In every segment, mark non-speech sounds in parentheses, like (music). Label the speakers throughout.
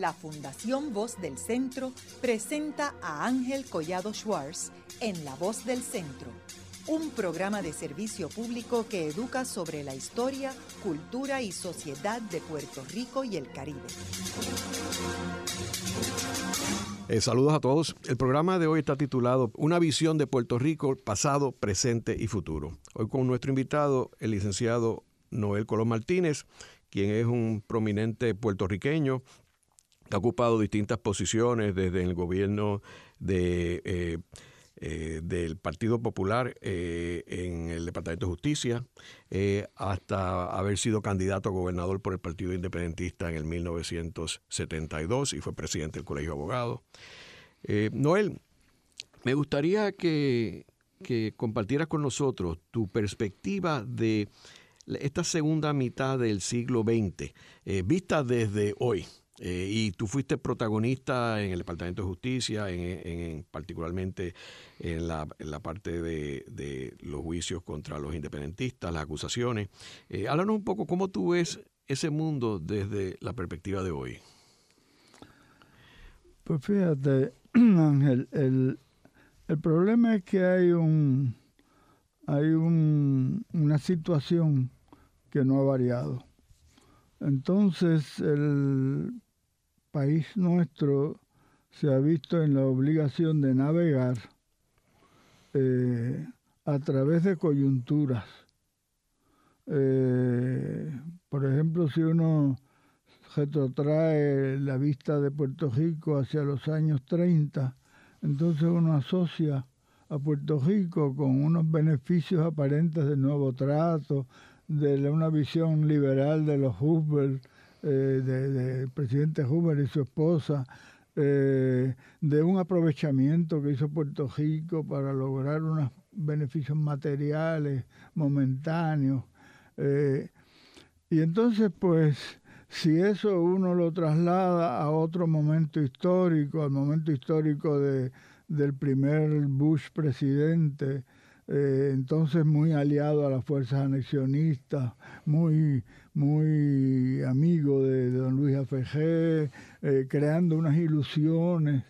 Speaker 1: la Fundación Voz del Centro presenta a Ángel Collado Schwartz en La Voz del Centro, un programa de servicio público que educa sobre la historia, cultura y sociedad de Puerto Rico y el Caribe.
Speaker 2: Eh, saludos a todos. El programa de hoy está titulado Una visión de Puerto Rico, pasado, presente y futuro. Hoy con nuestro invitado, el licenciado Noel Colón Martínez, quien es un prominente puertorriqueño ha ocupado distintas posiciones desde el gobierno eh, eh, del Partido Popular eh, en el Departamento de Justicia, hasta haber sido candidato a gobernador por el Partido Independentista en el 1972 y fue presidente del Colegio de Abogados. Noel, me gustaría que compartieras con nosotros tu perspectiva de esta segunda mitad del siglo XX, vista desde hoy. Eh, y tú fuiste protagonista en el Departamento de Justicia, en, particularmente en la, parte de, los juicios contra los independentistas, las acusaciones. Eh, háblanos un poco cómo tú ves ese mundo desde la perspectiva de hoy.
Speaker 3: Pues fíjate, (clears throat) Ángel, el, el problema es que hay un hay un, una situación que no ha variado. Entonces, el país nuestro se ha visto en la obligación de navegar eh, a través de coyunturas. Eh, por ejemplo, si uno retrotrae la vista de Puerto Rico hacia los años 30, entonces uno asocia a Puerto Rico con unos beneficios aparentes del nuevo trato, de una visión liberal de los Hubble, del eh, de, presidente Hoover y su esposa, eh, de un aprovechamiento que hizo Puerto Rico para lograr unos beneficios materiales momentáneos. Eh, y entonces, pues, si eso uno lo traslada a otro momento histórico, al momento histórico de, del primer Bush presidente, eh, entonces muy aliado a las fuerzas anexionistas, muy, muy amigo de, don Luis Afegé, eh, creando unas ilusiones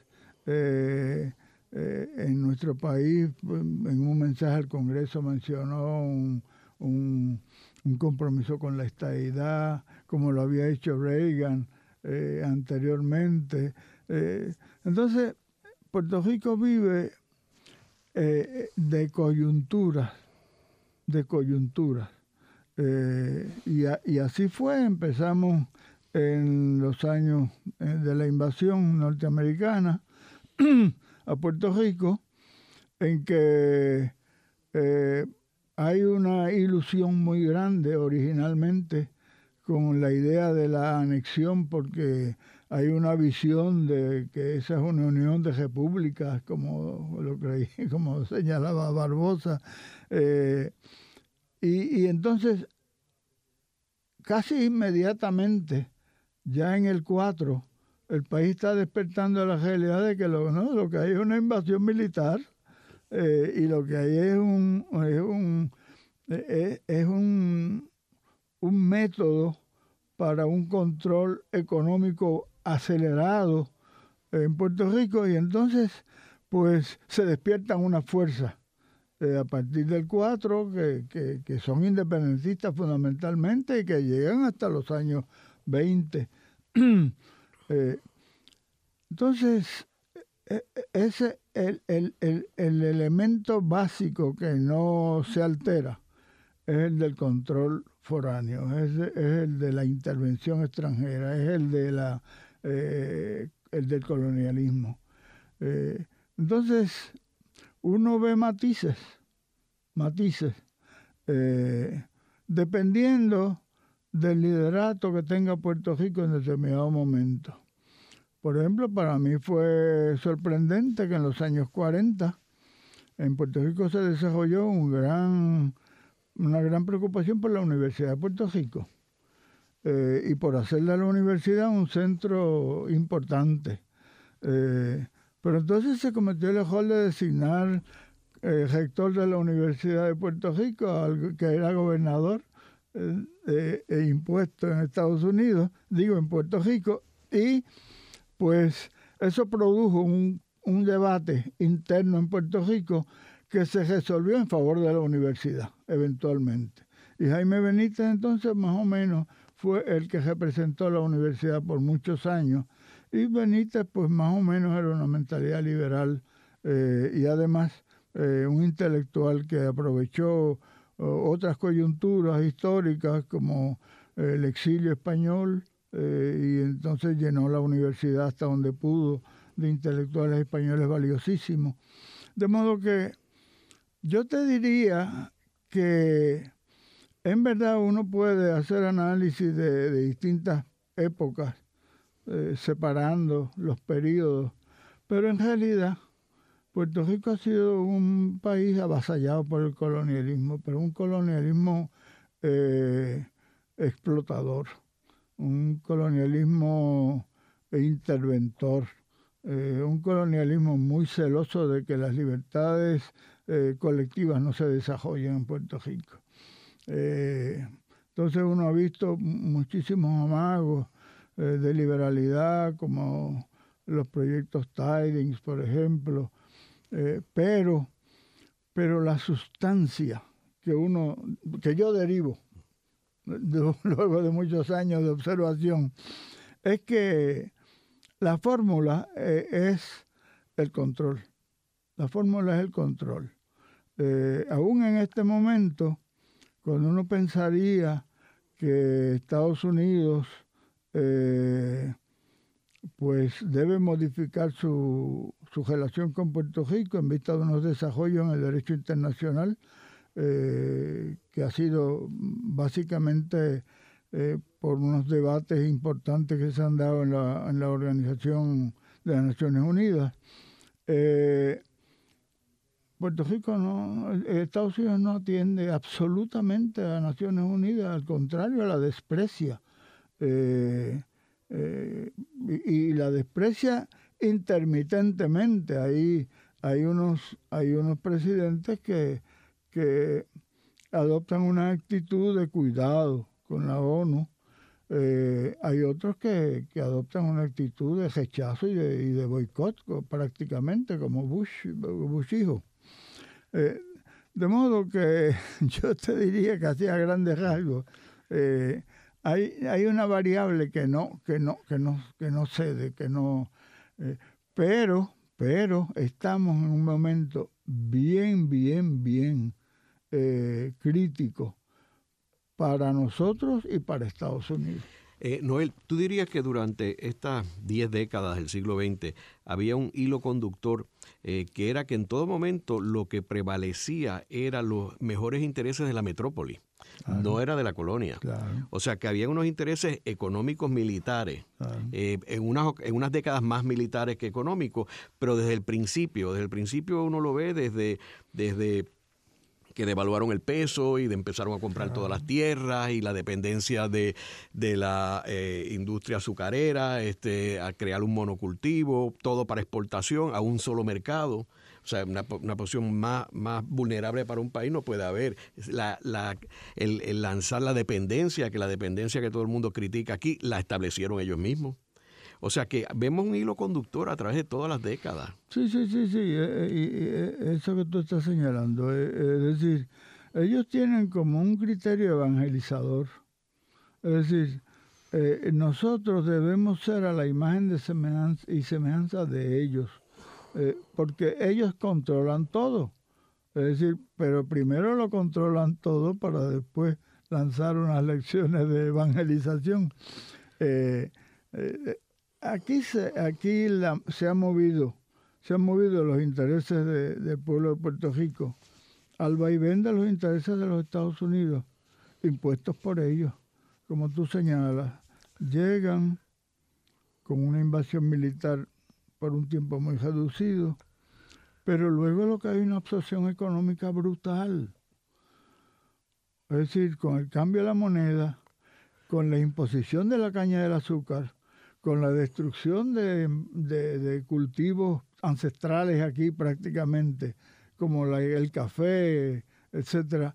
Speaker 3: eh, en nuestro país. En un mensaje al Congreso mencionó un, un, compromiso con la estadidad, como lo había hecho Reagan anteriormente. entonces, Puerto Rico vive eh, de coyunturas, de coyunturas. Eh, y, así fue, empezamos en los años eh, de la invasión norteamericana (clears throat) a Puerto Rico, en que hay una ilusión muy grande originalmente con la idea de la anexión, porque hay una visión de que esa es una unión de repúblicas, como lo creí, (laughs) como señalaba Barbosa. Eh, y, entonces, casi inmediatamente, ya en el 4, el país está despertando la realidad de que lo, ¿no? lo que hay es una invasión militar eh, y lo que hay es un, es un, eh, es un, un método para un control económico acelerado en Puerto Rico y entonces pues se despiertan una fuerza eh, a partir del 4 que, que, son independentistas fundamentalmente y que llegan hasta los años 20. (clears throat) Eh, entonces, e, e, ese el, el, el, el elemento básico que no se altera es el del control foráneo, es, es, el de la intervención extranjera, es el de la eh, el del colonialismo. Eh, entonces, uno ve matices, matices, eh, dependiendo del liderato que tenga Puerto Rico en determinado momento. Por ejemplo, para mí fue sorprendente que en los años 40 en Puerto Rico se desarrolló una gran preocupación por la Universidad de Puerto Rico. Eh, y por hacerle a la universidad un centro importante. Eh, pero entonces se cometió el error de designar el rector de la Universidad de Puerto Rico, que era gobernador eh, e impuesto en Estados Unidos, digo en Puerto Rico, y pues eso produjo un, un debate interno en Puerto Rico que se resolvió en favor de la universidad, eventualmente. Y Jaime Benítez entonces más o menos fue el que representó la universidad por muchos años. Y Benítez pues más o menos era una mentalidad liberal eh, y además eh, un intelectual que aprovechó otras coyunturas históricas como el exilio español eh, y entonces llenó la universidad hasta donde pudo de intelectuales españoles valiosísimos. De modo que yo te diría que en verdad uno puede hacer análisis de, distintas épocas, eh, separando los periodos, pero en realidad Puerto Rico ha sido un país avasallado por el colonialismo, pero un colonialismo eh, explotador, un colonialismo interventor, eh, un colonialismo muy celoso de que las libertades colectivas no se desarrollen en Puerto Rico. Entonces uno ha visto muchísimos amagos de liberalidad, como los proyectos Tidings, por ejemplo, eh, pero, pero la sustancia que uno, que yo derivo (laughs) luego de muchos años de observación, es que la fórmula eh, es el control. La fórmula es el control. Eh, aún en este momento, cuando uno pensaría que Estados Unidos pues debe modificar su, su relación con Puerto Rico en vista de unos desarrollos en el derecho internacional eh, que ha sido básicamente eh, por unos debates importantes que se han dado en la, en la Organización de las Naciones Unidas. Eh, Puerto Rico no, Estados Unidos no atiende absolutamente a Naciones Unidas, al contrario, la desprecia. y, la desprecia intermitentemente. Ahí hay unos, hay unos presidentes que, que adoptan una actitud de cuidado con la ONU. Eh, hay otros que, que, adoptan una actitud de rechazo y de, y de boicot prácticamente, como Bush, Bush hijo. Eh, de modo que (laughs) yo te diría que hacía grandes rasgos. Eh, hay, hay una variable que no, que no, que no, que no cede, que no, eh, pero, pero estamos en un momento bien, bien, bien crítico para nosotros y para Estados Unidos.
Speaker 2: Noel, ¿tú dirías que durante estas 10 décadas del siglo XX había un hilo conductor que era que en todo momento lo que prevalecía eran los mejores intereses de la metrópoli? no era de la colonia. O sea que había unos intereses económicos militares, eh, en, unas, en unas décadas más militares que económicos, pero desde el principio, desde el principio uno lo ve desde, desde que devaluaron el peso y de empezaron a comprar todas las tierras y la dependencia de, la eh, industria azucarera, este, a crear un monocultivo, todo para exportación a un solo mercado. O sea, una, una posición más, más vulnerable para un país no puede haber. La, la, el, lanzar la dependencia, que la dependencia que todo el mundo critica aquí, la establecieron ellos mismos. O sea que vemos un hilo conductor a través de todas las décadas.
Speaker 3: Sí, sí, sí, sí. Eh, eh, y eso que tú estás señalando. Eh, es decir, ellos tienen como un criterio evangelizador. Es decir, nosotros debemos ser a la imagen de semejanza y semejanza de ellos. Eh, porque ellos controlan todo. Es decir, pero primero lo controlan todo para después lanzar unas (laughs) lecciones de evangelización. Eh, eh, aquí se, aquí se ha movido, se han movido los intereses del pueblo de Puerto Rico al vaivén de los intereses de los Estados Unidos, impuestos por ellos, como tú señalas, llegan con una invasión militar por un tiempo muy reducido, pero luego lo que hay una absorción económica brutal. Es decir, con el cambio de la moneda, con la imposición de la caña del azúcar, con la destrucción de, cultivos ancestrales aquí prácticamente, como el café, etcétera,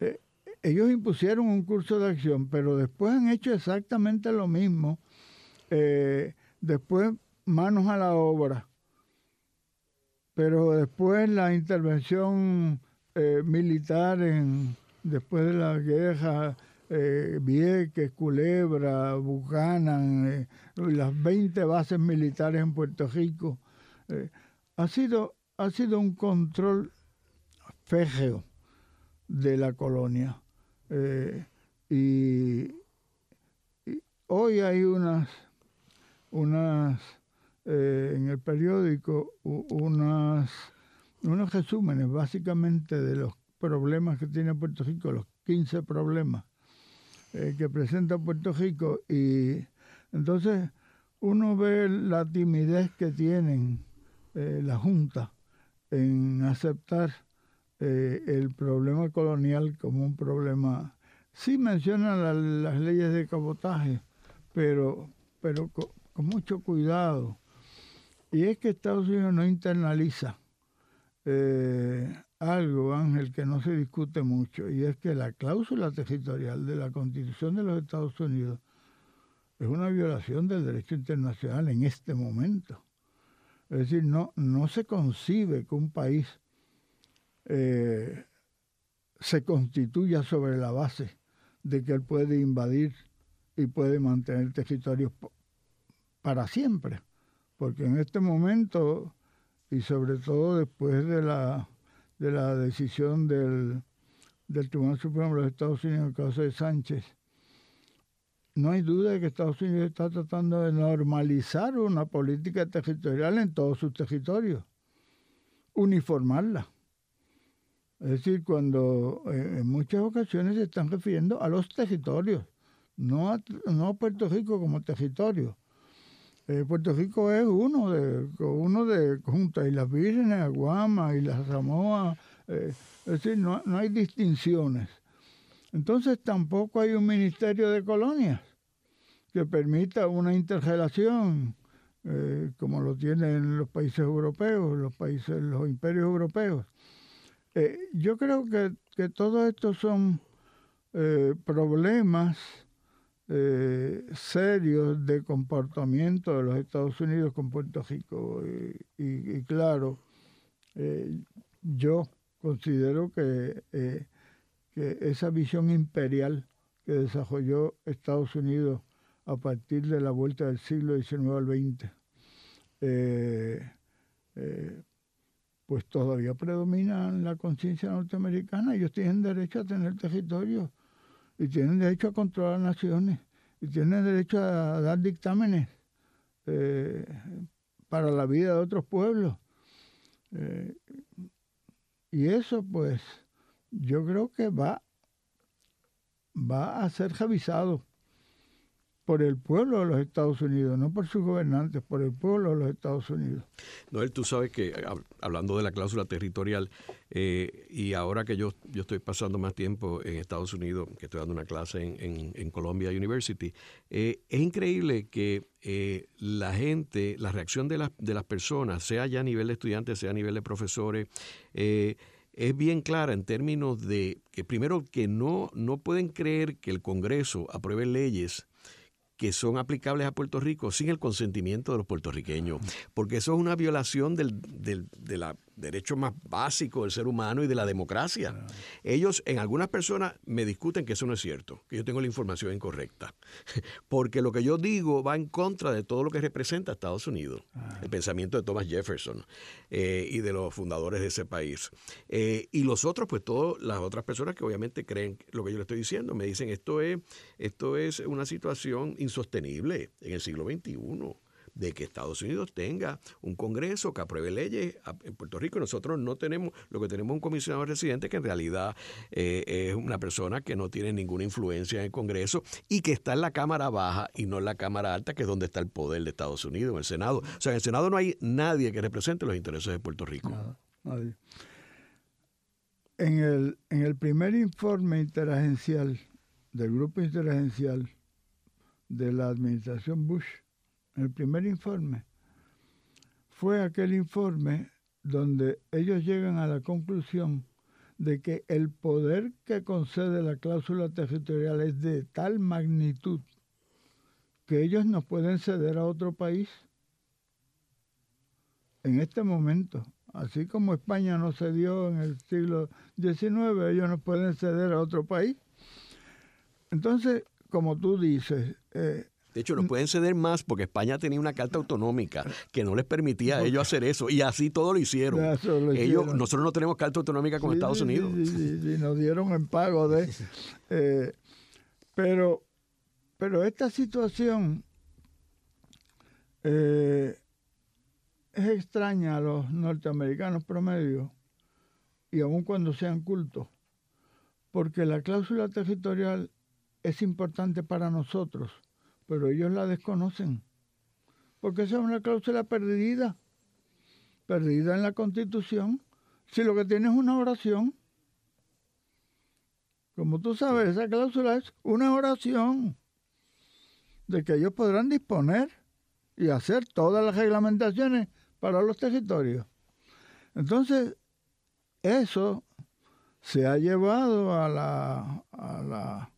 Speaker 3: eh, ellos impusieron un curso de acción, pero después han hecho exactamente lo mismo. Eh, después manos a la obra, pero después la intervención eh, militar en, después de la guerra, eh, Vieques, Culebra, Buchanan, eh, las 20 bases militares en Puerto Rico, ha, sido, ha sido un control férreo de la colonia. y, hoy hay unas, unas en el periódico, unas unos resúmenes básicamente de los problemas que tiene Puerto Rico, los 15 problemas eh, que presenta Puerto Rico y entonces uno ve la timidez que tienen eh, la Junta en aceptar eh, el problema colonial como un problema. Sí mencionan las leyes de cabotaje, pero, pero con mucho cuidado. Y es que Estados Unidos no internaliza eh, algo, Ángel, que no se discute mucho, y es que la cláusula territorial de la Constitución de los Estados Unidos es una violación del derecho internacional en este momento. Es decir, no, no se concibe que un país eh, se constituya sobre la base de que él puede invadir y puede mantener territorios para siempre. Porque en este momento y sobre todo después de la, de la decisión del, del Tribunal Supremo de los Estados Unidos en el caso de Sánchez, no hay duda de que Estados Unidos está tratando de normalizar una política territorial en todos sus territorios, uniformarla. Es decir, cuando eh, en muchas ocasiones se están refiriendo a los territorios, no no a Puerto Rico como territorio, eh, Puerto Rico es uno de uno de juntas y las Vírgenes, Aguama y las Samoa, eh, es decir, no, hay distinciones. Entonces tampoco hay un ministerio de colonias que permita una interrelación eh, como lo tienen los países europeos, los países, los imperios europeos. yo creo que, que todos estos son problemas eh, serios de comportamiento de los Estados Unidos con Puerto Rico. Y, claro, eh, yo considero que, eh, que esa visión imperial que desarrolló Estados Unidos a partir de la vuelta del siglo XIX al XX, pues todavía predomina en la conciencia norteamericana. Ellos tienen derecho a tener territorio y tienen derecho a controlar naciones y tienen derecho a dar dictámenes eh, para la vida de otros pueblos. Eh, y eso pues yo creo que va, va a ser revisado por el pueblo de los Estados Unidos, no por sus gobernantes, por el pueblo de los Estados Unidos.
Speaker 2: Noel, tú sabes que hablando de la cláusula territorial, eh, y ahora que yo, yo estoy pasando más tiempo en Estados Unidos, que estoy dando una clase en, en, Columbia University, eh, es increíble que eh, la gente, la reacción de las, de las personas, sea ya a nivel de estudiantes, sea a nivel de profesores, es bien clara en términos de que primero que no, no pueden creer que el Congreso apruebe leyes que son aplicables a Puerto Rico sin el consentimiento de los puertorriqueños, porque eso es una violación del, del, de la derecho más básico del ser humano y de la democracia. Ellos, en algunas personas, me discuten que eso no es cierto, que yo tengo la información incorrecta, (laughs) porque lo que yo digo va en contra de todo lo que representa Estados Unidos, ah. el pensamiento de Thomas Jefferson eh, y de los fundadores de ese país. Eh, y los otros, pues todas las otras personas que obviamente creen lo que yo le estoy diciendo, me dicen esto es, esto es una situación insostenible en el siglo XXI de que Estados Unidos tenga un Congreso que apruebe leyes en Puerto Rico. Nosotros no tenemos, lo que tenemos un comisionado residente que en realidad eh, es una persona que no tiene ninguna influencia en el Congreso y que está en la Cámara Baja y no en la Cámara Alta, que es donde está el poder de Estados Unidos, en el Senado. O sea, en el Senado no hay nadie que represente los intereses de Puerto Rico. nadie.
Speaker 3: En el, en el primer informe interagencial del grupo interagencial de la administración Bush, el primer informe, fue aquel informe donde ellos llegan a la conclusión de que el poder que concede la cláusula territorial es de tal magnitud que ellos nos pueden ceder a otro país en este momento. Así como España no cedió en el siglo XIX, ellos nos pueden ceder a otro país. Entonces, como tú dices...
Speaker 2: Eh, de hecho, nos pueden ceder más porque España tenía una carta autonómica que no les permitía a ellos hacer eso y así todo lo hicieron. ellos, nosotros no tenemos carta autonómica con Estados Unidos.
Speaker 3: Sí, nos dieron en pago de... (laughs) Eh, pero, pero esta situación eh, es extraña a los norteamericanos promedio y aun cuando sean cultos, porque la cláusula territorial es importante para nosotros, pero ellos la desconocen, porque esa es una cláusula perdida, perdida en la Constitución, si lo que tiene es una oración. Como tú sabes, esa cláusula es una oración de que ellos podrán disponer y hacer todas las reglamentaciones para los territorios. Entonces, eso se ha llevado a la, a la,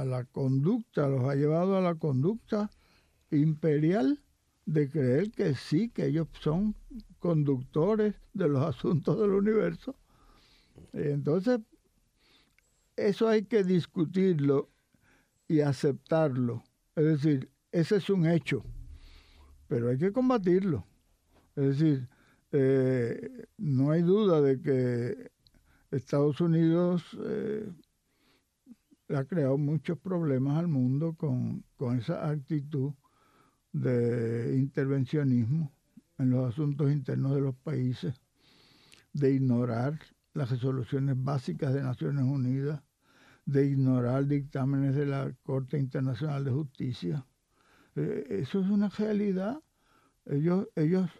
Speaker 3: a la conducta, los ha llevado a la conducta imperial de creer que sí, que ellos son conductores de los (laughs) asuntos del universo. Entonces, eso hay que discutirlo y aceptarlo. Es decir, ese es un hecho, pero hay que combatirlo. Es decir, eh, no hay duda de que Estados Unidos eh, ha creado muchos problemas al mundo con, con esa actitud de intervencionismo en los asuntos internos de los países, de ignorar las resoluciones básicas de Naciones Unidas, de ignorar dictámenes de la Corte Internacional de Justicia. Eh, eso es una realidad. Ellos, ellos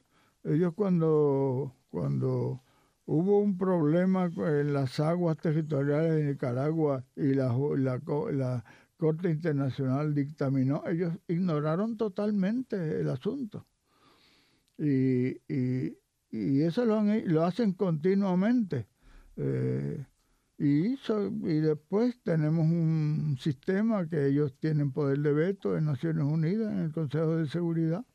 Speaker 3: ellos cuando, cuando hubo un problema en las aguas territoriales de Nicaragua y la, la, Corte Internacional dictaminó, ellos ignoraron totalmente el asunto. Y, y, y eso lo, lo, hacen continuamente. Eh, y, y después tenemos un sistema que ellos tienen poder de veto en Naciones Unidas, en el Consejo de Seguridad,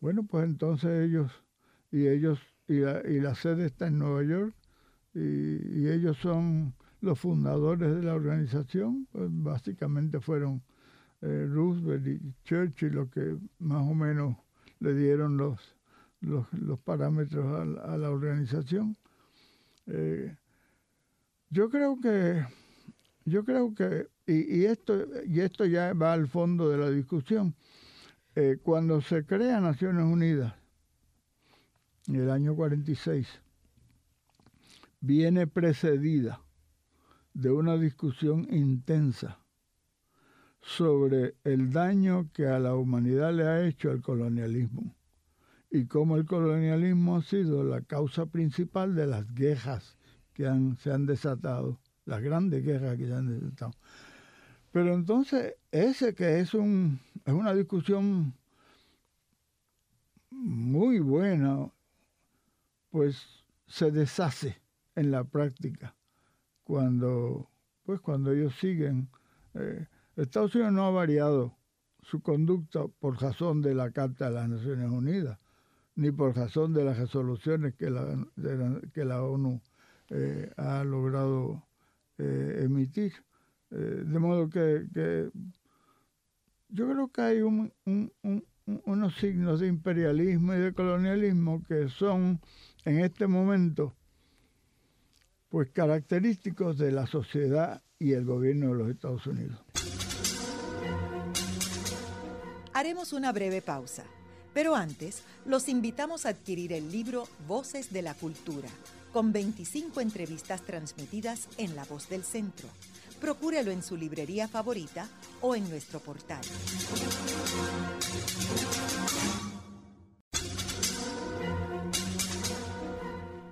Speaker 3: bueno, pues entonces ellos, y ellos, y la, y la sede está en Nueva York, y, ellos son los fundadores de la organización, pues básicamente fueron eh, Roosevelt y Churchill los que más o menos le dieron los, los, parámetros a, la organización. Eh, yo creo que, yo creo que, y, y, esto, y esto ya va al fondo de la discusión, eh, cuando se crea Naciones Unidas, en el año 46, viene precedida de una discusión intensa sobre el daño que a la humanidad le ha hecho el colonialismo y cómo el colonialismo ha sido la causa principal de las guerras que se han desatado, las grandes guerras que se han desatado. Pero entonces, ese que es, un, es una discusión muy buena, pues se deshace en la práctica cuando, pues cuando ellos siguen. Eh, Estados Unidos no ha variado su conducta por razón de la Carta de las Naciones Unidas, ni por razón de las resoluciones que la, que la ONU eh, ha logrado eh, emitir. De modo que, yo creo que hay un, unos signos de imperialismo y de colonialismo que son en este momento pues característicos de la sociedad y el gobierno de los Estados Unidos.
Speaker 1: Haremos una breve pausa, pero antes los invitamos a adquirir el libro Voces de la Cultura, con 25 entrevistas transmitidas en La Voz del Centro procúrelo en su librería favorita o en nuestro portal.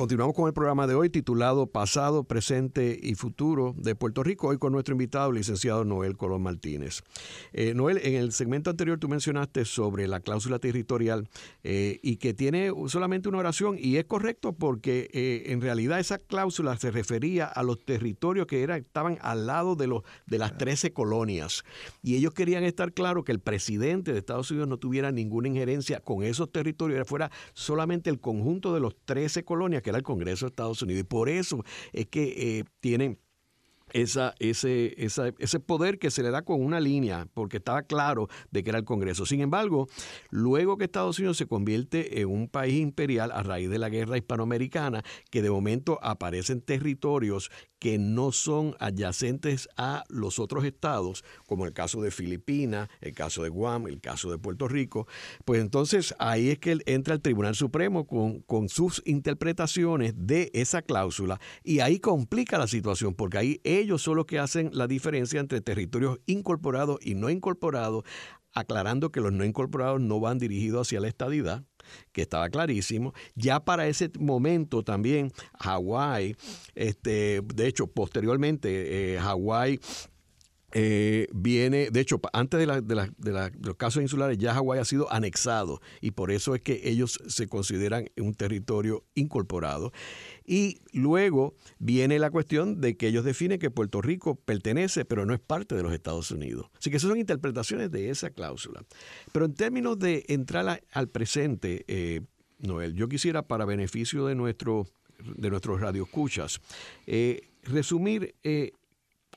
Speaker 2: Continuamos con el programa de hoy titulado Pasado, Presente y Futuro de Puerto Rico, hoy con nuestro invitado, el licenciado Noel Colón Martínez. Eh, Noel, en el segmento anterior tú mencionaste sobre la cláusula territorial eh, y que tiene solamente una oración y es correcto porque eh, en realidad esa cláusula se refería a los territorios que era, estaban al lado de, los, de las 13 colonias. Y ellos querían estar claros que el presidente de Estados Unidos no tuviera ninguna injerencia con esos territorios, fuera solamente el conjunto de los 13 colonias que era el Congreso de Estados Unidos. Y por eso es que eh, tienen esa, ese, ese poder que se le da con una línea, porque estaba claro de que era el Congreso. Sin embargo, luego que Estados Unidos se convierte en un país imperial a raíz de la guerra hispanoamericana, que de momento aparecen territorios que no son adyacentes a los otros estados, como el caso de Filipinas, el caso de Guam, el caso de Puerto Rico, pues entonces ahí es que entra el Tribunal Supremo con, con sus interpretaciones de esa cláusula y ahí complica la situación, porque ahí ellos son los que hacen la diferencia entre territorios incorporados y no incorporados, aclarando que los no incorporados no van dirigidos hacia la estadidad, que estaba clarísimo. Ya para ese momento también Hawái, este, de hecho, posteriormente, eh, Hawái eh, viene, de hecho, antes de, la, de, los casos insulares, ya Hawái ha sido anexado y por eso es que ellos se consideran un territorio incorporado. Y luego viene la cuestión de que ellos definen que Puerto Rico pertenece, pero no es parte de los Estados Unidos. Así que esas son interpretaciones de esa cláusula. Pero en términos de entrar al presente, eh, Noel, yo quisiera, para beneficio de, nuestro, de nuestros radioescuchas, eh, resumir eh,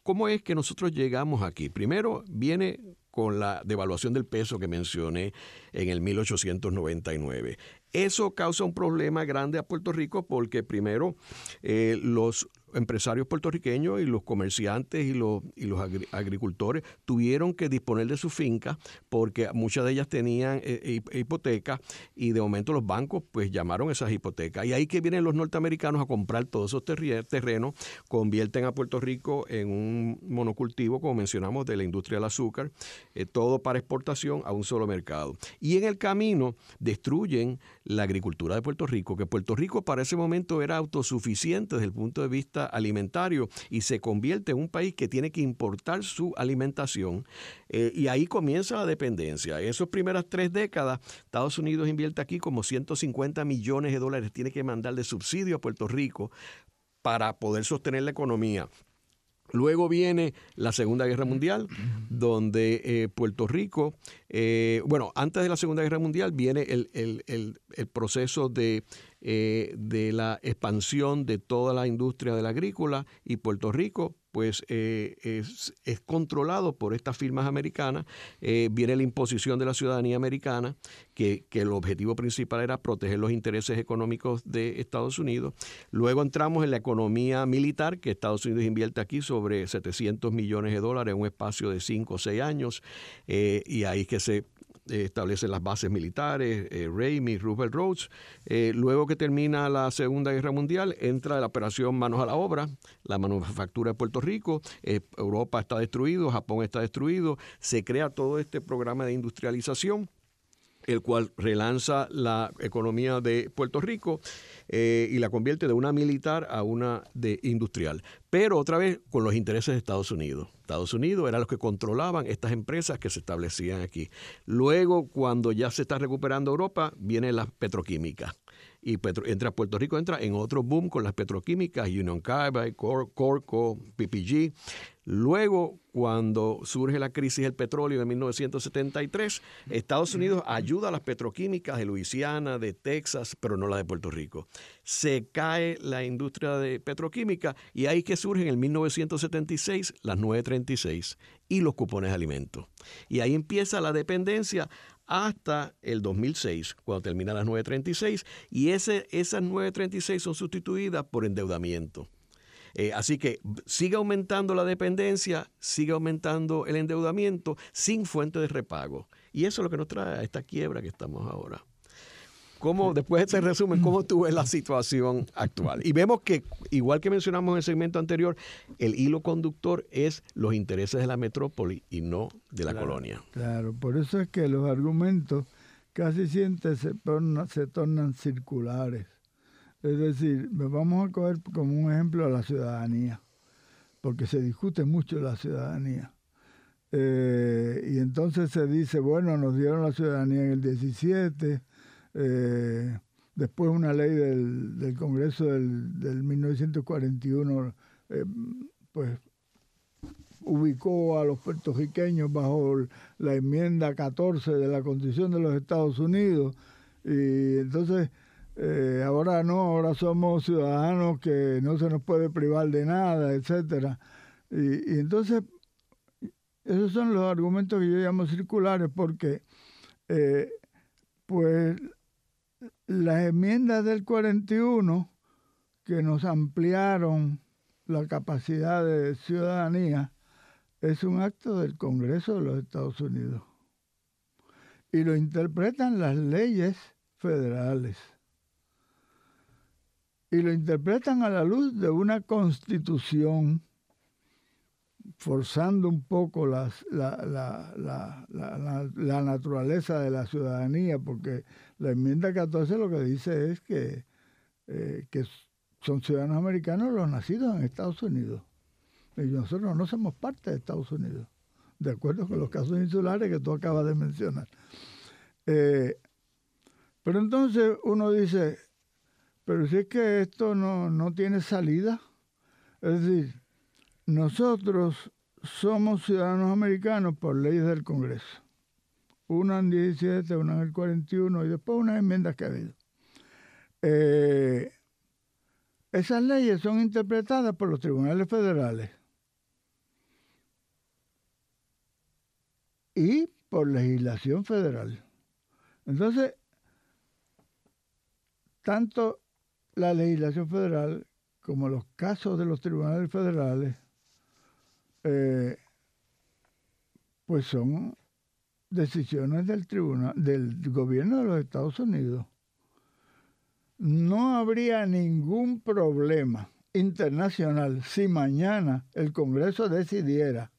Speaker 2: cómo es que nosotros llegamos aquí. Primero viene con la devaluación del peso que mencioné en el 1899. Eso causa un problema grande a Puerto Rico porque primero eh, los empresarios puertorriqueños y los comerciantes y los, y los agricultores tuvieron que disponer de su finca porque muchas de ellas tenían eh, hipotecas y de momento los bancos pues llamaron esas hipotecas. Y ahí que vienen los norteamericanos a comprar todos esos terrenos, convierten a Puerto Rico en un monocultivo, como mencionamos, de la industria del azúcar, eh, todo para exportación a un solo mercado. Y en el camino destruyen la agricultura de Puerto Rico, que Puerto Rico para ese momento era autosuficiente desde el punto de vista alimentario y se convierte en un país que tiene que importar su alimentación eh, y ahí comienza la dependencia. En esas primeras tres décadas, Estados Unidos invierte aquí como 150 millones de dólares, tiene que mandar de subsidio a Puerto Rico para poder sostener la economía. Luego viene la Segunda Guerra Mundial, donde eh, Puerto Rico, eh, bueno, antes de la Segunda Guerra Mundial viene el, el proceso de eh, de la expansión de toda la industria de la agrícola y Puerto Rico pues eh, es, controlado por estas firmas americanas. Eh, viene la imposición de la ciudadanía americana, que, que, el objetivo principal era proteger los intereses económicos de Estados Unidos. Luego entramos en la economía militar, que Estados Unidos invierte aquí sobre 700 millones de dólares en un espacio de 5 o 6 años, y ahí que se eh, establece las bases militares, eh, Ramey, Roosevelt Roads. Eh, luego que termina la Segunda Guerra Mundial, entra la operación Manos a la Obra, la manufactura de Puerto Rico, eh, Europa está destruido, Japón está destruido, se crea todo este programa de industrialización el cual relanza la economía de Puerto Rico eh, y la convierte de una militar a una de industrial. Pero otra vez con los intereses de Estados Unidos. Estados Unidos era los que controlaban estas empresas que se establecían aquí. Luego, cuando ya se está recuperando Europa, viene la petroquímica. Y entra Puerto Rico, entra en otro boom con las petroquímicas, Union Carbide, Corco, PPG. Luego, cuando surge la crisis del petróleo en 1973, Estados Unidos ayuda a las petroquímicas de Luisiana, de Texas, pero no la de Puerto Rico. Se cae la industria de petroquímica y ahí que surgen en 1976 las 936 y los cupones de alimentos. Y ahí empieza la dependencia hasta el 2006, cuando termina las 936, y ese, esas 936 son sustituidas por endeudamiento. Eh, así que sigue aumentando la dependencia, sigue aumentando el endeudamiento sin fuente de repago. Y eso es lo que nos trae a esta quiebra que estamos ahora. ¿Cómo, después de este resumen, cómo tú ves la situación actual? Y vemos que, igual que mencionamos en el segmento anterior, el hilo conductor es los intereses de la metrópoli y no de la colonia.
Speaker 3: Claro, por eso es que los argumentos casi siempre se, se tornan circulares. Es decir, vamos a coger como un ejemplo a la ciudadanía, porque se discute mucho la ciudadanía. Eh, y entonces se dice, bueno, nos dieron la ciudadanía en el 17, eh, después una ley del, del Congreso del, del 1941, eh, pues ubicó a los puertorriqueños bajo la enmienda 14 de la Constitución de los Estados Unidos. Y entonces, eh, ahora no, ahora somos ciudadanos que no se nos puede privar de nada, etcétera. Y, entonces, esos son los argumentos que yo llamo circulares porque, eh, pues, las enmiendas del 41 que nos ampliaron la capacidad de ciudadanía, es un acto del Congreso de los Estados Unidos. Y lo interpretan las leyes federales. Y lo interpretan a la luz de una constitución, forzando un poco las, la, la, la, naturaleza de la ciudadanía, porque la enmienda 14 lo que dice es que, eh, que son ciudadanos americanos los nacidos en Estados Unidos. Y nosotros no somos parte de Estados Unidos, de acuerdo con los casos insulares que tú acabas de mencionar. Eh, pero entonces uno dice, pero si es que esto no, no tiene salida, es decir, nosotros somos ciudadanos americanos por leyes del Congreso. Una en 17, una en el 41 y después unas enmiendas que ha habido. Eh, esas leyes son interpretadas por los tribunales federales. y por legislación federal. Entonces, tanto la legislación federal como los casos de los tribunales federales, eh, pues son decisiones del tribunal, del gobierno de los Estados Unidos. No habría ningún problema internacional si mañana el Congreso decidiera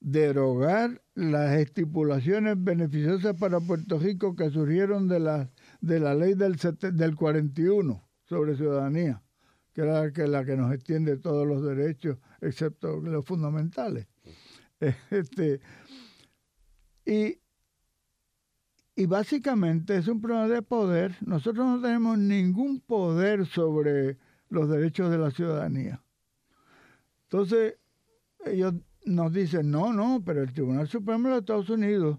Speaker 3: derogar las estipulaciones beneficiosas para Puerto Rico que surgieron de la, de la ley del, del 41 sobre ciudadanía, que era la que, la que nos extiende todos los derechos, excepto los fundamentales. (laughs) Este, y, y básicamente es un problema de poder. Nosotros no tenemos ningún poder sobre los derechos de la ciudadanía. Entonces, ellos nos dicen, no, no, pero el Tribunal Supremo de los Estados Unidos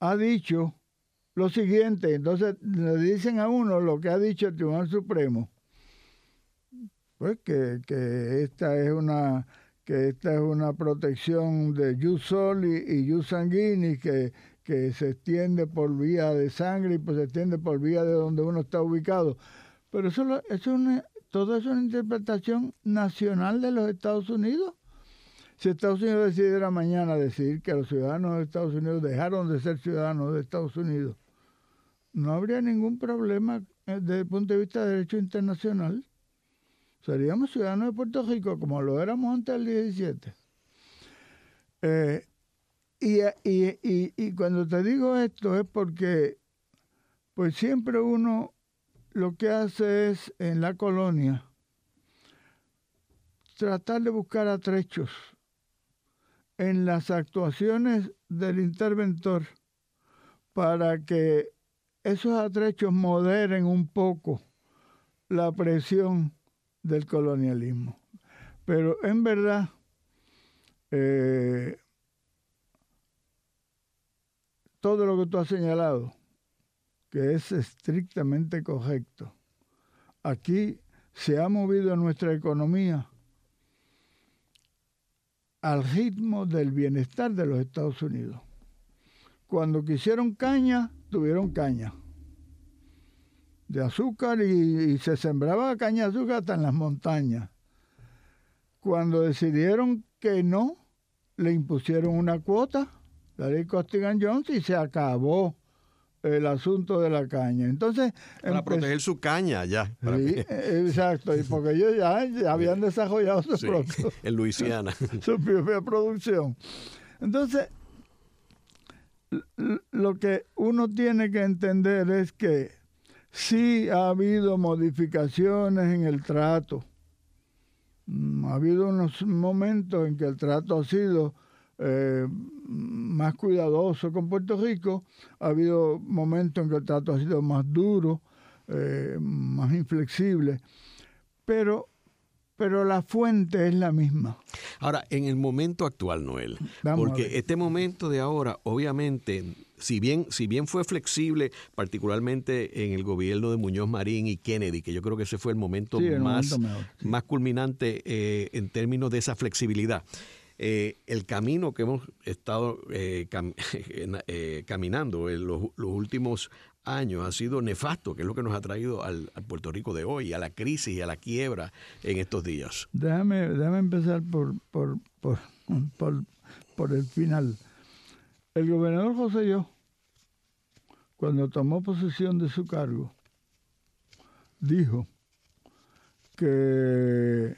Speaker 3: ha dicho lo siguiente, entonces le dicen a uno lo que ha dicho el Tribunal Supremo, pues que, que esta es una que esta es una protección de jus soli y jus sanguinis que, que se extiende por vía de sangre y pues se extiende por vía de donde uno está ubicado. Pero eso, eso es una, todo eso es una interpretación nacional de los Estados Unidos. Si Estados Unidos decidiera mañana decir que los ciudadanos de Estados Unidos dejaron de ser ciudadanos de Estados Unidos, no habría ningún problema eh, desde el punto de vista de derecho internacional. Seríamos ciudadanos de Puerto Rico como lo éramos antes del 17. Eh, y, y, y cuando te digo esto es porque pues siempre uno lo que hace es en la colonia tratar de buscar atrechos en las actuaciones del interventor para que esos atrechos moderen un poco la presión del colonialismo. Pero en verdad, eh, todo lo que tú has señalado, que es estrictamente correcto, aquí se ha movido nuestra economía al ritmo del bienestar de los Estados Unidos. Cuando quisieron caña, tuvieron caña de azúcar y, se sembraba caña de azúcar hasta en las montañas. Cuando decidieron que no, le impusieron una cuota, la ley Costigan Jones, y se acabó el asunto de la caña. Entonces,
Speaker 2: para proteger su caña ya.
Speaker 3: exacto, y porque ellos ya, habían desarrollado su (laughs)
Speaker 2: en Luisiana. (laughs)
Speaker 3: su propia producción. Entonces, lo que uno tiene que entender es que Sí ha habido modificaciones en el trato. Mm, ha habido unos momentos en que el trato ha sido eh, más cuidadoso con Puerto Rico, ha habido momentos en que el trato ha sido más duro, eh, más inflexible, pero pero la fuente es la misma.
Speaker 2: Ahora, en el momento actual, Noel, porque este momento de ahora, obviamente, si bien, si bien fue flexible, particularmente en el gobierno de Muñoz Marín y Kennedy, que yo creo que ese fue el momento más, más culminante eh, en términos de esa flexibilidad. Eh, el camino que hemos estado eh, (laughs) caminando en los, últimos años ha sido nefasto, que es lo que nos ha traído al, Puerto Rico de hoy, a la crisis y a la quiebra en estos días.
Speaker 3: Déjame, déjame empezar por, por, por, por, el final. El gobernador José Yo, cuando tomó posesión de su cargo, dijo que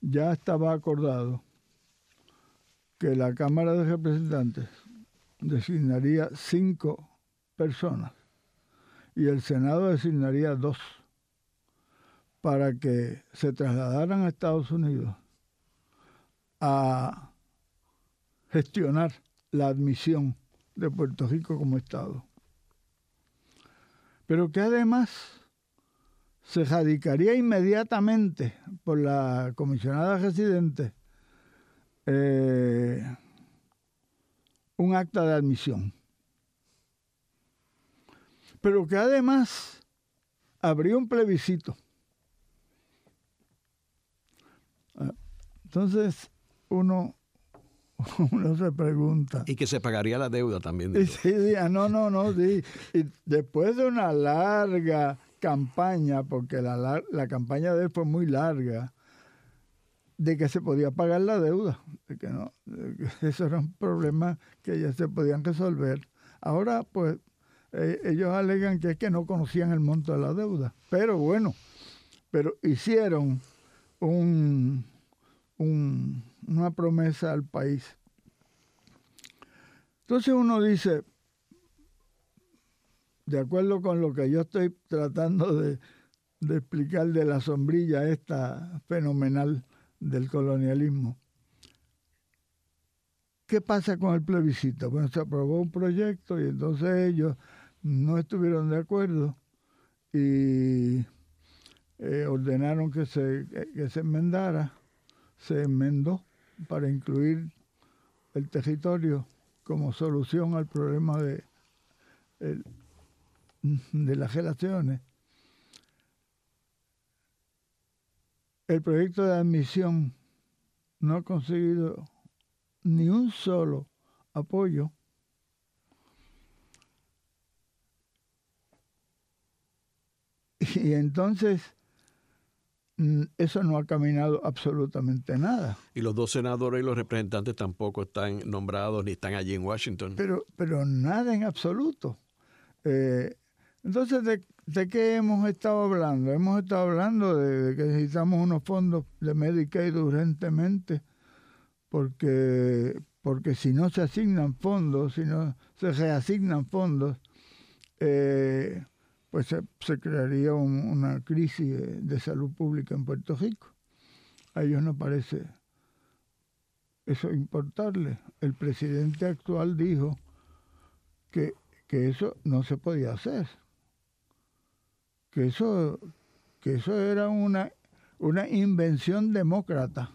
Speaker 3: ya estaba acordado que la Cámara de Representantes designaría cinco personas y el Senado designaría dos para que se trasladaran a Estados Unidos a gestionar la admisión de Puerto Rico como Estado. Pero que además se radicaría inmediatamente por la comisionada residente eh, un acta de admisión pero que además habría un plebiscito. Ah, entonces uno, (laughs) uno se pregunta.
Speaker 2: Y que se pagaría la deuda también.
Speaker 3: sí, ah, no, no, no, sí. Y después de una larga campaña, porque la, la campaña de él fue muy larga, de que se podía pagar la deuda, de que no, (laughs) eso era un problema que ya se podían resolver. Ahora, pues, eh, ellos alegan que es que no conocían el monto de la deuda. Pero bueno, pero hicieron un, una promesa al país. Entonces uno dice, de acuerdo con lo que yo estoy tratando de, de explicar de la sombrilla esta fenomenal del colonialismo, ¿qué pasa con el plebiscito? Bueno, se aprobó un proyecto y entonces ellos no estuvieron de acuerdo y eh, ordenaron que se, que se enmendara, se enmendó para incluir el territorio como solución al problema de, de las relaciones. El proyecto de admisión no ha conseguido ni un solo apoyo (laughs) Y entonces mm, eso no ha caminado absolutamente nada.
Speaker 2: Y los dos senadores y los representantes tampoco están nombrados ni están allí en Washington.
Speaker 3: Pero, pero nada en absoluto. Eh, entonces, ¿de, ¿de, qué hemos estado hablando? Hemos estado hablando de, que necesitamos unos fondos de Medicaid urgentemente, porque, porque si no se asignan fondos, si no se reasignan fondos, eh, pues se, crearía una crisis de, salud pública en Puerto Rico. A ellos no parece eso importarle. El presidente actual dijo que, que eso no se podía hacer, que eso, que eso era una, una invención demócrata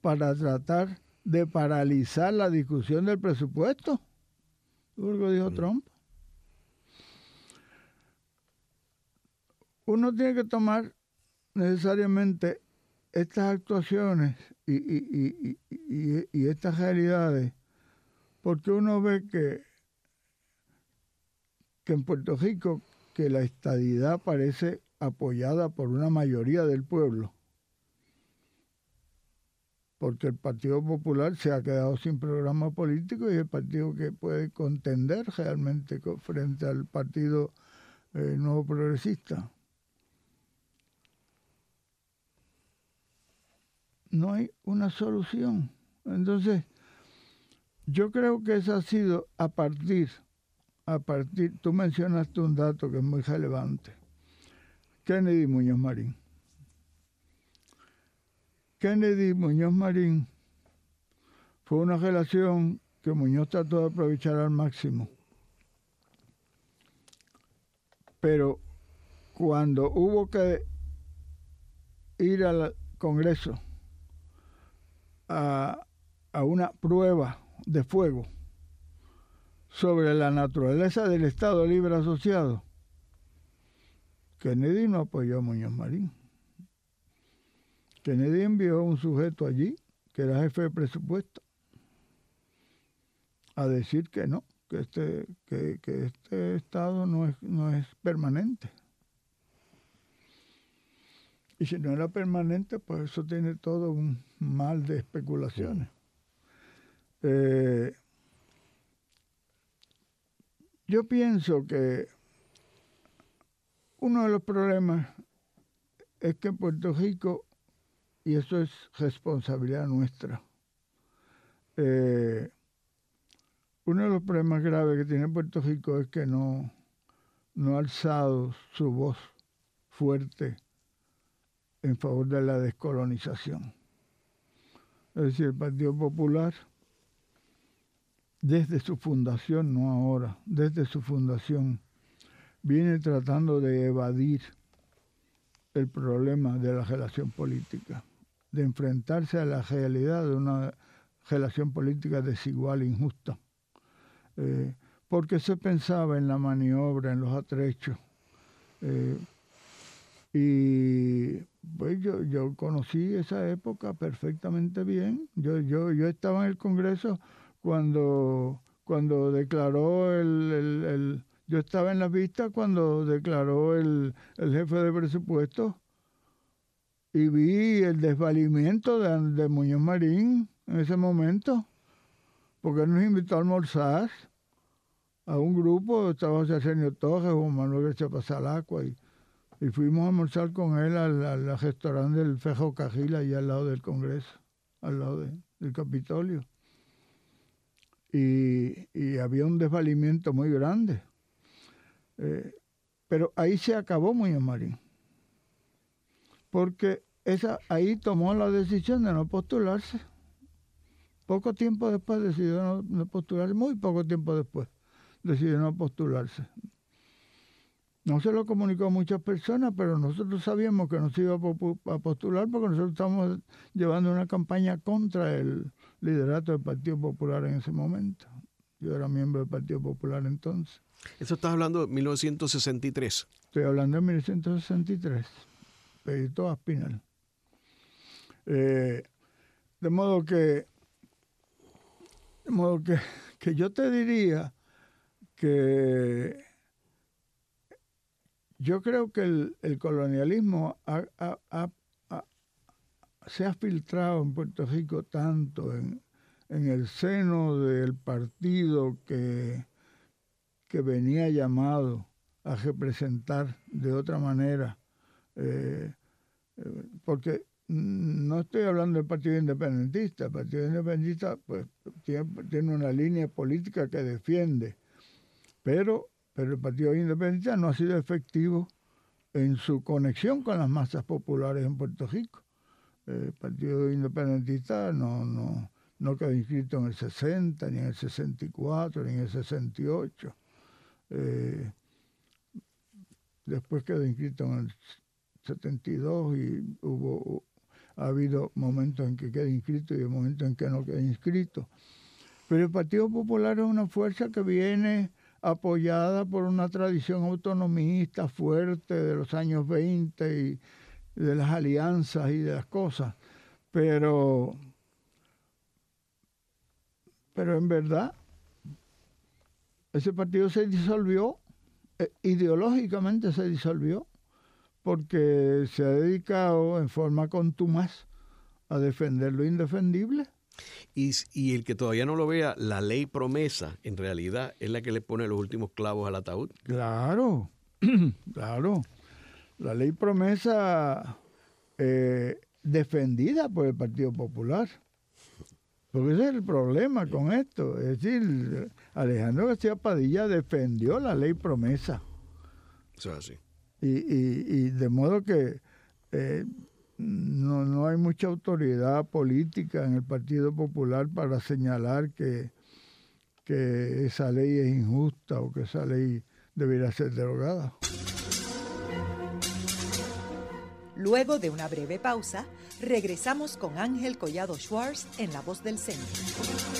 Speaker 3: para tratar de paralizar la discusión del presupuesto. Lo dijo mm. Trump. Uno tiene que tomar necesariamente estas actuaciones y, estas realidades porque uno ve que, que en Puerto Rico que la estadidad parece apoyada por una mayoría del pueblo, porque el Partido Popular se ha quedado sin programa político y el partido que puede contender realmente frente al Partido eh, Nuevo Progresista. No hay una solución. Entonces, yo creo que eso ha sido a partir, a partir, tú mencionaste un dato que es muy relevante. Kennedy Muñoz Marín. Kennedy Muñoz Marín fue una relación que Muñoz trató de aprovechar al máximo. Pero cuando hubo que ir al Congreso a, a una prueba de fuego sobre la naturaleza del Estado Libre Asociado, Kennedy no apoyó a Muñoz Marín. Kennedy envió un sujeto allí, que era jefe de presupuesto, a decir que no, que este, que, que este Estado no es, no es permanente. Y si no era permanente, pues eso tiene todo un mal de especulaciones. Eh, yo pienso que uno de los problemas es que Puerto Rico, y eso es responsabilidad nuestra, eh, uno de los problemas graves que tiene Puerto Rico es que no, no ha alzado su voz fuerte en favor de la descolonización. Es decir, el Partido Popular, desde su fundación, no ahora, desde su fundación, viene tratando de evadir el problema de la relación política, de enfrentarse a la realidad de una relación política desigual injusta. Eh, porque se pensaba en la maniobra, en los atrechos. Eh, y pues yo, yo conocí esa época perfectamente bien. Yo, yo, yo estaba en el Congreso cuando, cuando declaró el, yo estaba en la vista cuando declaró el, jefe de presupuesto y vi el desvalimiento de, Muñoz Marín en ese momento, porque él nos invitó a almorzar a un grupo, estaba Arsenio Torres, Juan Manuel García Pasalacua, y, y fuimos a almorzar con él al, restaurante del Fejo Cajil, allá al lado del Congreso, al lado del Capitolio. Y, y había un desvalimiento muy grande eh, pero ahí se acabó Muñoz Marín. Porque esa, ahí tomó la decisión de no postularse. Poco tiempo después decidió no, postularse, muy poco tiempo después decidió no postularse. No se lo comunicó a muchas personas, pero nosotros sabíamos que no se iba a postular porque nosotros estábamos llevando una campaña contra el liderato del Partido Popular en ese momento. Yo era miembro del Partido Popular entonces.
Speaker 2: Eso estás hablando de 1963.
Speaker 3: Estoy hablando de 1963. Pedito Aspinal. Eh, de modo que, de modo que, que yo te diría que yo creo que el, colonialismo se ha filtrado en Puerto Rico tanto en, el seno del partido que, que venía llamado a representar de otra manera, eh, eh, porque no estoy hablando del Partido Independentista, el Partido Independentista pues, tiene, una línea política que defiende, pero, pero el Partido Independentista no ha sido efectivo en su conexión con las masas populares en Puerto Rico. El Partido Independentista no, no, no quedó inscrito en el 60, ni en el 64, ni en el 68. Eh, después quedó inscrito en el 72 y hubo ha habido momentos en que queda inscrito y momentos en que no queda inscrito. Pero el Partido Popular es una fuerza que viene apoyada por una tradición autonomista fuerte de los años 20 y de las alianzas y de las cosas. Pero pero en verdad, ese partido se disolvió, eh, ideológicamente se disolvió, porque se ha dedicado en forma contumaz a defender lo indefendible.
Speaker 2: Y, y, el que todavía no lo vea, la ley promesa, en realidad, es la que le pone los últimos clavos al ataúd.
Speaker 3: Claro, (clears throat) claro. La ley promesa eh, defendida por el Partido Popular Porque ese es el problema con esto. Es decir, Alejandro García Padilla defendió la ley promesa.
Speaker 2: Eso es así.
Speaker 3: Y, y, y de modo que eh, no, no hay mucha autoridad política en el Partido Popular para señalar que, que esa ley es injusta o que esa ley debería ser derogada.
Speaker 1: Luego de una breve pausa, regresamos con Ángel Collado Schwartz en La Voz del Centro.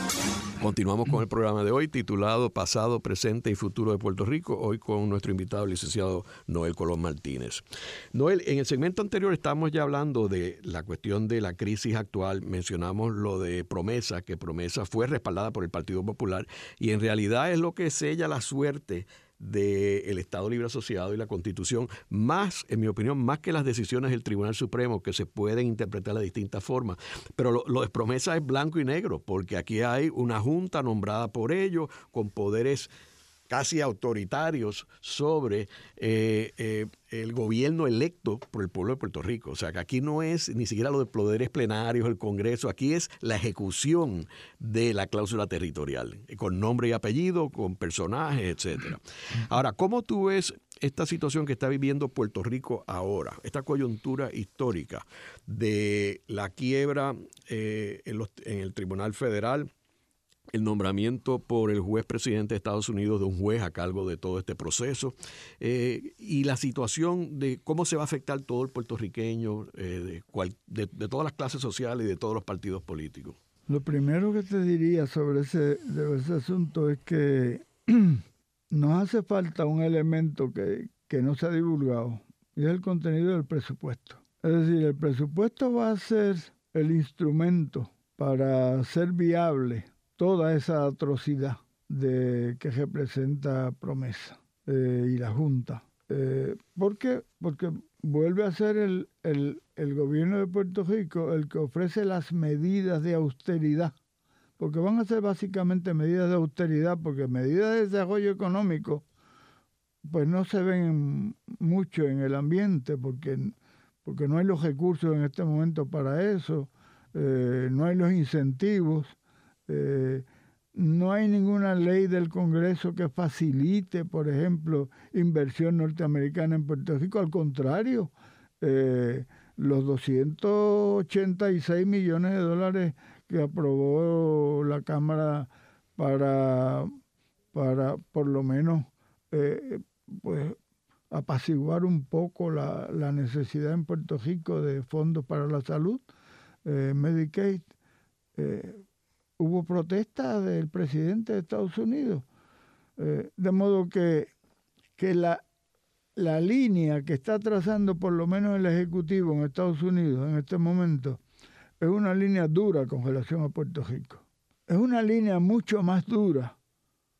Speaker 2: Continuamos con el programa de hoy titulado Pasado, Presente y Futuro de Puerto Rico, hoy con nuestro invitado, el licenciado Noel Colón Martínez. Noel, en el segmento anterior estamos ya hablando de la cuestión de la crisis actual, mencionamos lo de promesa, que promesa fue respaldada por el Partido Popular y en realidad es lo que sella la suerte del Estado Libre Asociado y la Constitución, más, en mi opinión, más que las decisiones del Tribunal Supremo, que se pueden interpretar de distintas formas. Pero lo, lo de promesa es blanco y negro, porque aquí hay una junta nombrada por ellos, con poderes casi autoritarios sobre eh, eh, el gobierno electo por el pueblo de Puerto Rico. O sea, que aquí no es ni siquiera lo de poderes plenarios, el Congreso, aquí es la ejecución de la cláusula territorial, con nombre y apellido, con personajes, etcétera. Ahora, ¿cómo tú ves esta situación que está viviendo Puerto Rico ahora, esta coyuntura histórica de la quiebra eh, en el Tribunal Federal? El nombramiento por el juez presidente de Estados Unidos de un juez a cargo de todo este proceso eh, y la situación de cómo se va a afectar todo el puertorriqueño eh, de, cual, de, todas las clases sociales y de todos los partidos políticos.
Speaker 3: Lo primero que te diría sobre ese, sobre ese asunto es que (clears throat) nos hace falta un elemento que, que no se ha divulgado y es el contenido del presupuesto. Es decir, el presupuesto va a ser el instrumento para ser viable toda esa atrocidad de que representa promesa eh, y la Junta. Eh, ¿Por qué? Porque vuelve a ser el, el, gobierno de Puerto Rico el que ofrece las medidas de austeridad, porque van a ser básicamente medidas de austeridad, porque medidas de desarrollo económico pues no se ven mucho en el ambiente, porque, porque no hay los recursos en este momento para eso, eh, no hay los incentivos. Eh, no hay ninguna ley del Congreso que facilite, por ejemplo, inversión norteamericana en Puerto Rico. Al contrario, eh, los 286 millones de dólares que aprobó la Cámara para, para por lo menos, eh, pues, apaciguar un poco la, la, necesidad en Puerto Rico de fondos para la salud, eh, Medicaid, hubo protesta del presidente de Estados Unidos. Eh, de modo que, que la, la línea que está trazando por lo menos el Ejecutivo en Estados Unidos en este momento es una línea dura con relación a Puerto Rico. Es una línea mucho más dura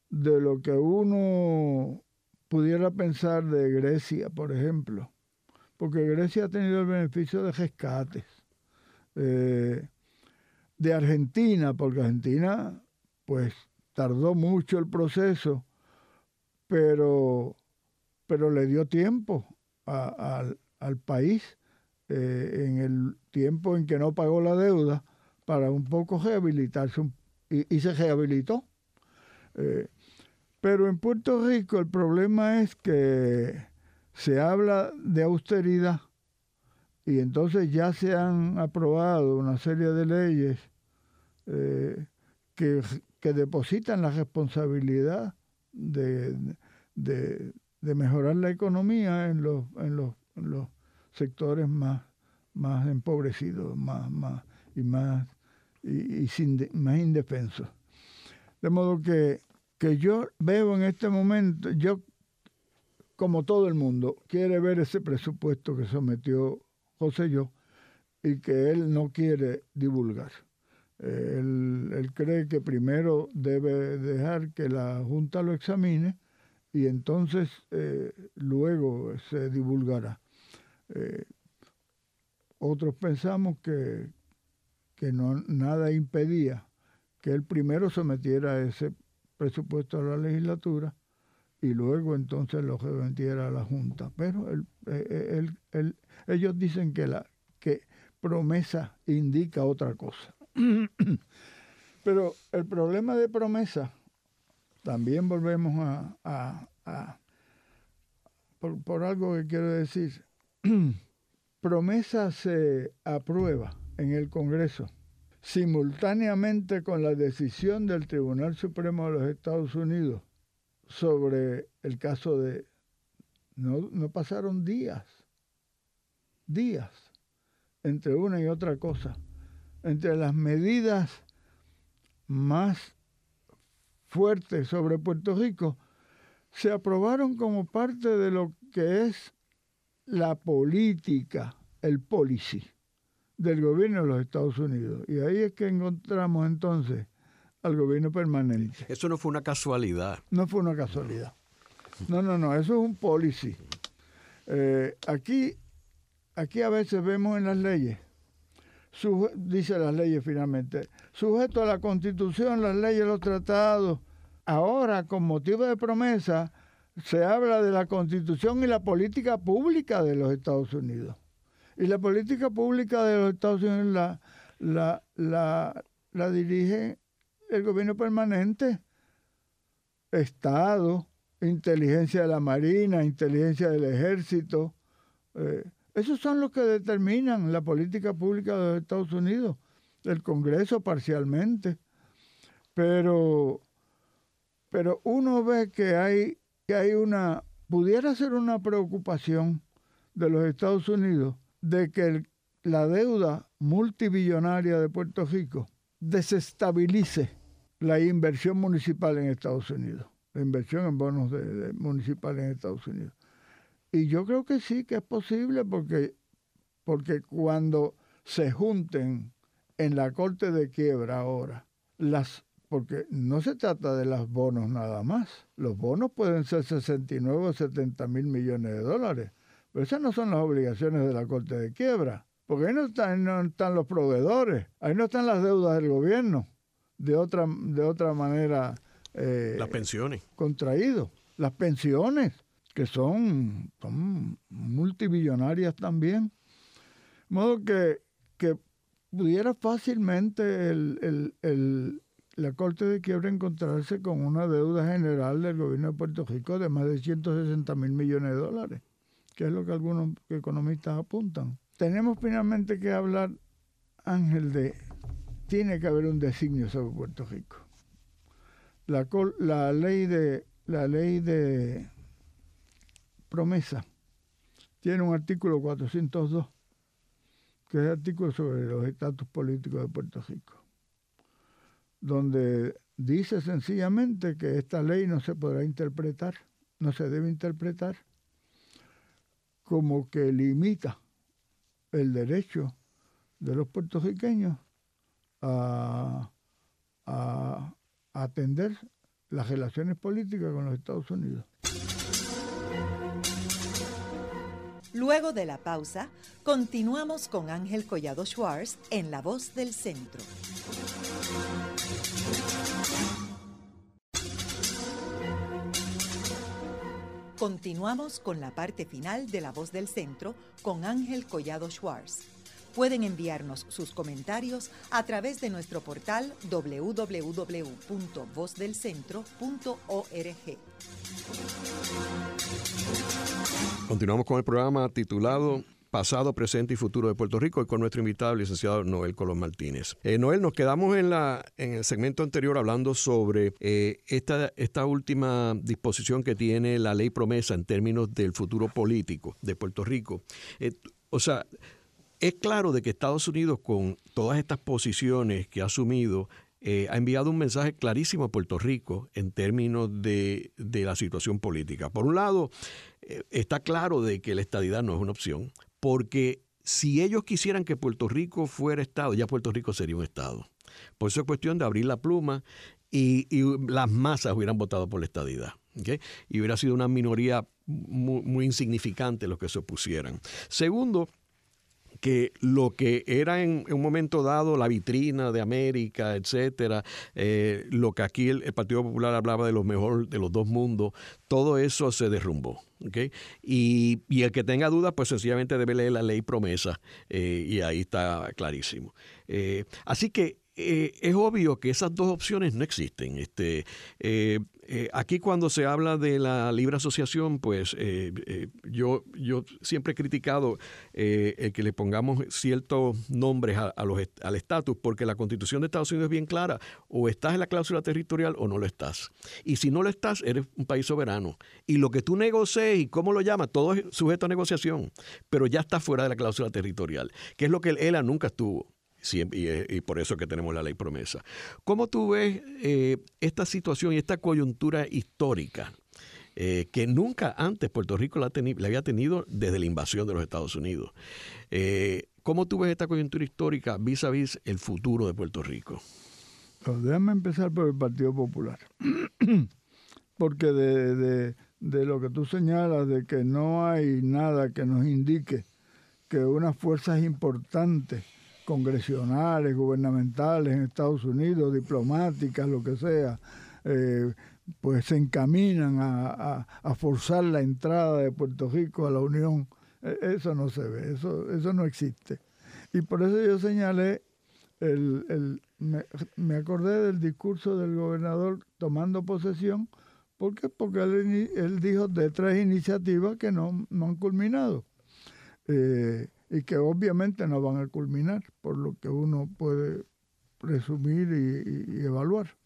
Speaker 3: de lo que uno pudiera pensar de Grecia, por ejemplo, porque Grecia ha tenido el beneficio de rescates. Eh, de Argentina, porque Argentina pues tardó mucho el proceso, pero, pero le dio tiempo al país eh, en el tiempo en que no pagó la deuda para un poco rehabilitarse y, y se rehabilitó. Eh, pero en Puerto Rico el problema es que se habla de austeridad y entonces ya se han aprobado una serie de leyes eh, que, que, depositan la responsabilidad de, de, mejorar la economía en los, en los, sectores más, más empobrecidos más, más, y, más, y sin más indefensos. De modo que, que yo veo en este momento, yo como todo el mundo, quiere ver ese presupuesto que sometió José yo y que él no quiere divulgar. Eh, él, cree que primero debe dejar que la Junta lo examine y entonces eh, luego se divulgará. Eh, otros pensamos que, que no, nada impedía que él primero sometiera ese presupuesto a la legislatura y luego entonces lo remitiera a la Junta. Pero ellos dicen que, la, que promesa indica otra cosa. (clears throat) Pero el problema de promesa, también volvemos a, por, algo que quiero decir, (clears throat) promesa se aprueba en el Congreso simultáneamente con la decisión del Tribunal Supremo de los Estados Unidos sobre el caso de... No, no pasaron días, días, entre una y otra cosa entre las medidas más fuertes sobre Puerto Rico se aprobaron como parte de lo que es la política, el policy del gobierno de los Estados Unidos. Y ahí es que encontramos entonces al gobierno permanente.
Speaker 2: Eso no fue una casualidad.
Speaker 3: No fue una casualidad. No, no, no, eso es un policy. Eh, aquí, aquí a veces vemos en las leyes dice las leyes finalmente, sujeto a la constitución, las leyes, los tratados. Ahora, con motivo de promesa, se habla de la constitución y la política pública de los Estados Unidos. Y la política pública de los Estados Unidos la, la, la, la dirige el gobierno permanente, Estado, inteligencia de la Marina, inteligencia del Ejército. Eh, esos son los que determinan la política pública de los Estados Unidos, el Congreso parcialmente. Pero, pero uno ve que hay, que hay una, pudiera ser una preocupación de los Estados Unidos de que la deuda multibillonaria de Puerto Rico desestabilice la inversión municipal en Estados Unidos, la inversión en bonos municipales en Estados Unidos. Y yo creo que sí, que es posible porque, porque cuando se junten en la corte de quiebra ahora, las, porque no se trata de los bonos nada más, los bonos pueden ser 69 o 70 mil millones de dólares, pero esas no son las obligaciones de la corte de quiebra, porque ahí no están, no están los proveedores, ahí no están las deudas del gobierno, de otra, de otra manera.
Speaker 2: Eh, las pensiones.
Speaker 3: Contraído. Las pensiones que son, multibillonarias también. De modo que, que pudiera fácilmente el, el, la Corte de Quiebra encontrarse con una deuda general del gobierno de Puerto Rico de más de 160 mil millones de dólares, que es lo que algunos economistas apuntan. Tenemos finalmente que hablar, Ángel, de tiene que haber un designio sobre Puerto Rico. La, ley de la ley de promesa tiene un artículo 402, que es el artículo sobre los estatus políticos de Puerto Rico, donde dice sencillamente que esta ley no se podrá interpretar, no se debe interpretar como que limita el derecho de los puertorriqueños a, atender las relaciones políticas con los Estados Unidos.
Speaker 1: Luego de la pausa, continuamos con Ángel Collado Schwartz en La Voz del Centro. Continuamos con la parte final de La Voz del Centro con Ángel Collado Schwartz. Pueden enviarnos sus comentarios a través de nuestro portal www.vozdelcentro.org.
Speaker 2: Continuamos con el programa titulado Pasado, Presente y Futuro de Puerto Rico y con nuestro invitado, el licenciado Noel Colón Martínez. Eh, Noel, nos quedamos en, la, en el segmento anterior hablando sobre eh, esta, esta última disposición que tiene la ley promesa en términos del futuro político de Puerto Rico. Eh, o sea, es claro de que Estados Unidos con todas estas posiciones que ha asumido eh, ha enviado un mensaje clarísimo a Puerto Rico en términos de, la situación política. Por un lado, eh, está claro de que la estadidad no es una opción, porque si ellos quisieran que Puerto Rico fuera Estado, ya Puerto Rico sería un Estado. Por eso es cuestión de abrir la pluma y, las masas hubieran votado por la estadidad. Y hubiera sido una minoría muy, muy insignificante los que se opusieran. Segundo, que lo que era en, un momento dado la vitrina de América, etcétera, eh, lo que aquí el, Partido Popular hablaba de lo mejor de los dos mundos, todo eso se derrumbó. Y, el que tenga dudas, pues sencillamente debe leer la ley promesa eh, y ahí está clarísimo. Eh, así que es obvio que esas dos opciones no existen. Este, eh, aquí cuando se habla de la libre asociación, pues yo, yo siempre he criticado el que le pongamos ciertos nombres a, los, al estatus, porque la constitución de Estados Unidos es bien clara, o estás en la cláusula territorial o no lo estás. Y si no lo estás, eres un país soberano. Y lo que tú negocies y cómo lo llamas, todo es sujeto a negociación, pero ya está fuera de la cláusula territorial, que es lo que el ELA nunca estuvo. Eh, y, por eso que tenemos la ley promesa. ¿Cómo tú ves eh, esta situación y esta coyuntura histórica eh, que nunca antes Puerto Rico la, había tenido desde la invasión de los Estados Unidos? ¿Cómo tú ves esta coyuntura histórica vis a vis el futuro de Puerto Rico?
Speaker 3: Déjame empezar por el Partido Popular. (clears throat) Porque de, de lo que tú señalas, de que no hay nada que nos indique que unas fuerzas importantes congresionales, gubernamentales en Estados Unidos, diplomáticas, lo que sea, eh, pues se encaminan a, forzar la entrada de Puerto Rico a la Unión. E, eso no se ve, eso, eso no existe. Y por eso yo señalé, el, me, acordé del discurso del gobernador tomando posesión, ¿por qué? Porque él, dijo de tres iniciativas que no, no han culminado. Eh, y que obviamente no van a culminar, por lo que uno puede presumir y, evaluar.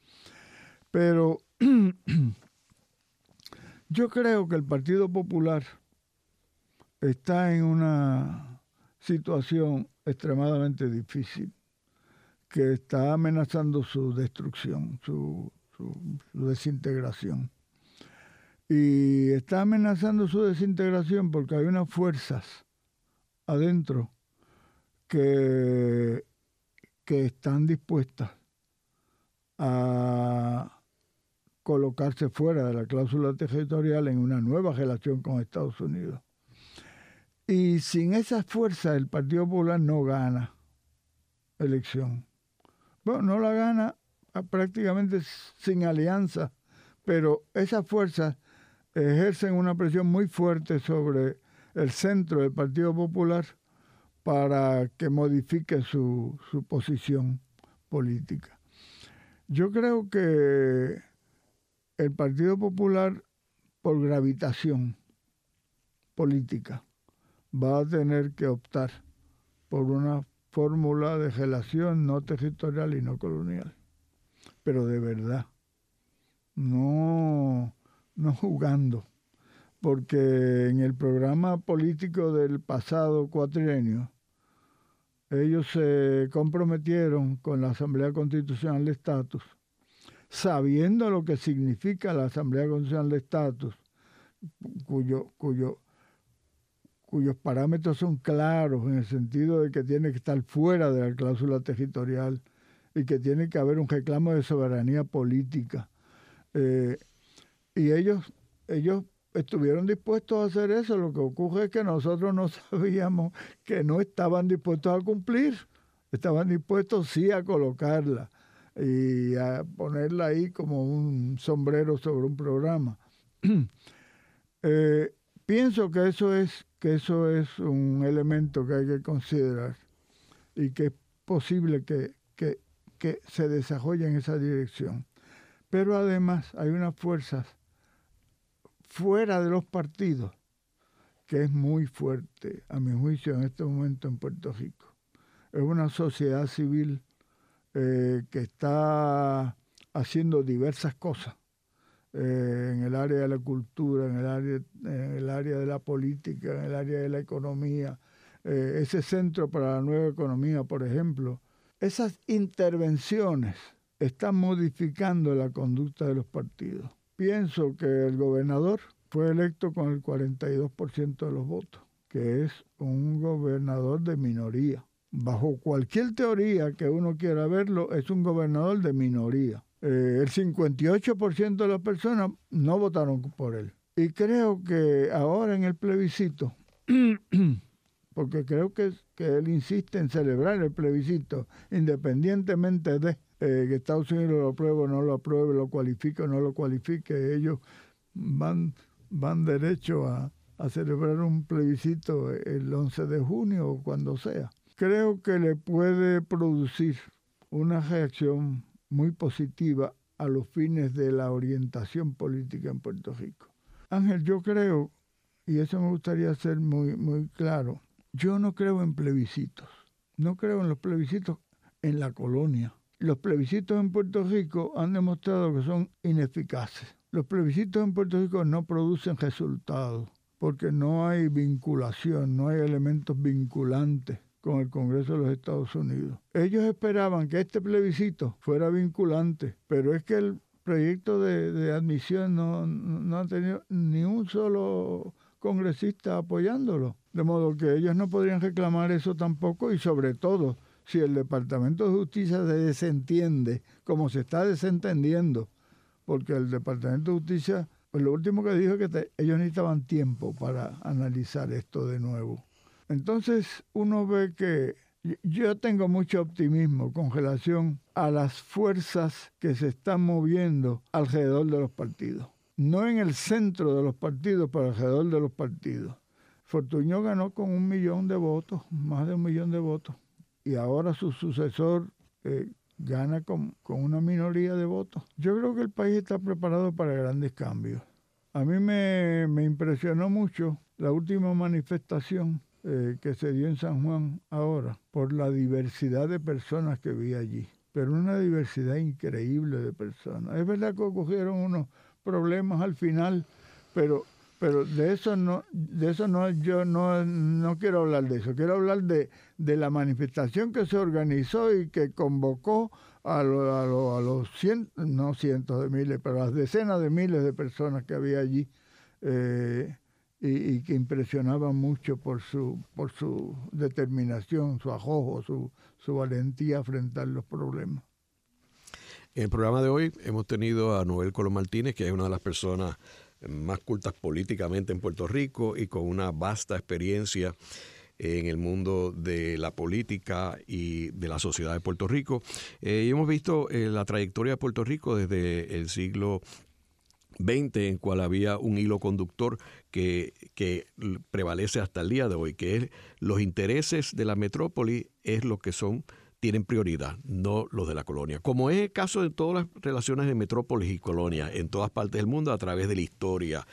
Speaker 3: Pero (clears throat) yo creo que el Partido Popular está en una situación extremadamente difícil, que está amenazando su destrucción, su, desintegración. Y está amenazando su desintegración porque hay unas fuerzas adentro que, que están dispuestas a colocarse fuera de la cláusula territorial en una nueva relación con Estados Unidos. Y sin esa fuerza el Partido Popular no gana elección. Bueno, no la gana prácticamente sin alianza, pero esas fuerzas ejercen una presión muy fuerte sobre el centro del Partido Popular para que modifique su, su posición política. Yo creo que el Partido Popular, por gravitación política, va a tener que optar por una fórmula de relación no territorial y no colonial. Pero de verdad, no, no jugando porque en el programa político del pasado cuatrienio, ellos se comprometieron con la Asamblea Constitucional de Estatus, sabiendo lo que significa la Asamblea Constitucional de Estatus, cuyo, cuyo, cuyos parámetros son claros en el sentido de que tiene que estar fuera de la cláusula territorial y que tiene que haber un reclamo de soberanía política. Eh, y ellos, ellos estuvieron dispuestos a hacer eso. Lo que ocurre es que nosotros no (laughs) sabíamos que no estaban dispuestos a cumplir. Estaban dispuestos sí a colocarla y a ponerla ahí como un sombrero sobre un programa. (clears throat) Eh, pienso que eso es que eso es un elemento que hay que considerar y que es posible que, que, que se desarrolle en esa dirección. Pero además hay unas fuerzas fuera de los partidos, que es muy fuerte, a mi juicio, en este momento en Puerto Rico. Es una sociedad civil eh, que está haciendo diversas cosas eh, en el área de la cultura, en el área, en área de la política, en el área de la economía. Eh, ese centro para la nueva economía, por ejemplo. Esas intervenciones están modificando la conducta de los partidos pienso que el gobernador fue electo con el 42% de los votos, que es un gobernador de minoría, bajo cualquier teoría que uno quiera verlo, es un gobernador de minoría. Eh, el 58% de las personas no votaron por él. Y creo que ahora en el plebiscito, (clears throat) porque creo que, que él insiste en celebrar el plebiscito, independientemente de que Estados Unidos lo apruebe o no lo apruebe, lo cualifique o no lo cualifique, ellos van, van derecho a, a celebrar un plebiscito el 11 de junio o cuando sea. Creo que le puede producir una reacción muy positiva a los fines de la orientación política en Puerto Rico. Ángel, yo creo, y eso me gustaría ser muy, muy claro, yo no creo en plebiscitos, no creo en los plebiscitos en la colonia. Los plebiscitos en Puerto Rico han demostrado que son ineficaces. Los plebiscitos en Puerto Rico no producen resultados porque no hay vinculación, no hay elementos vinculantes con el Congreso de los Estados Unidos. Ellos esperaban que este plebiscito fuera vinculante, pero es que el proyecto de, admisión no, no ha tenido ni un solo congresista apoyándolo. De modo que ellos no podrían reclamar eso tampoco y sobre todo si el Departamento de Justicia se desentiende, como se está desentendiendo, porque el Departamento de Justicia, pues lo último que dijo es que ellos necesitaban tiempo para analizar esto de nuevo. Entonces uno ve que yo tengo mucho optimismo con relación a las fuerzas que se están moviendo alrededor de los partidos. No en el centro de los partidos, pero alrededor de los partidos. Fortuño ganó con un millón de votos, más de un millón de votos. Y ahora su sucesor eh, gana con, con, una minoría de votos. Yo creo que el país está preparado para grandes cambios. A mí me, me impresionó mucho la última manifestación eh, que se dio en San Juan ahora por la diversidad de personas que vi allí, pero una diversidad increíble de personas. Es verdad que ocurrieron unos problemas al final, pero pero de eso no de eso no yo no, no quiero hablar de eso quiero hablar de, de la manifestación que se organizó y que convocó a, lo, a, lo, a los cientos no cientos de miles pero a las decenas de miles de personas que había allí eh, y, que impresionaba mucho por su, por su determinación, su ajojo, su, su valentía a enfrentar los problemas.
Speaker 2: En el programa de hoy hemos tenido a Noel Colón Martínez, que es una de las personas más cultas políticamente en Puerto Rico y con una vasta experiencia en el mundo de la política y de la sociedad de Puerto Rico. Eh, y hemos visto eh, la trayectoria de Puerto Rico desde el siglo 20 en cual había un hilo conductor que, que, prevalece hasta el día de hoy, que es los intereses de la metrópoli es lo que son tienen prioridad, no los de la colonia. Como es el caso de todas las relaciones de metrópolis y colonia en todas partes del mundo a través de la historia.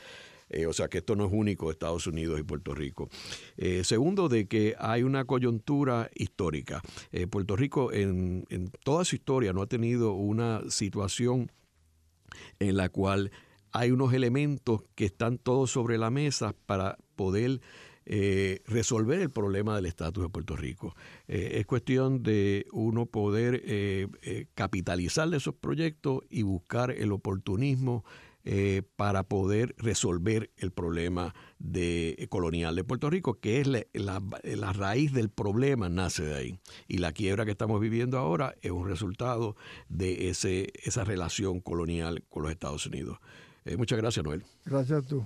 Speaker 2: Eh, o sea que esto no es único Estados Unidos y Puerto Rico. Eh, segundo, de que hay una coyuntura histórica. Eh, Puerto Rico en toda su historia no ha tenido una situación en la cual hay unos elementos que están todos sobre la mesa para poder eh, resolver el problema del estatus de Puerto Rico. Eh, es cuestión de uno poder eh, capitalizar de esos proyectos y buscar el oportunismo para poder resolver el problema de, colonial de Puerto Rico, que es la, raíz del problema, nace de ahí. Y la quiebra que estamos viviendo ahora es un resultado de ese, esa relación colonial con los Estados Unidos. Eh, muchas gracias, Noel.
Speaker 3: Gracias a tú.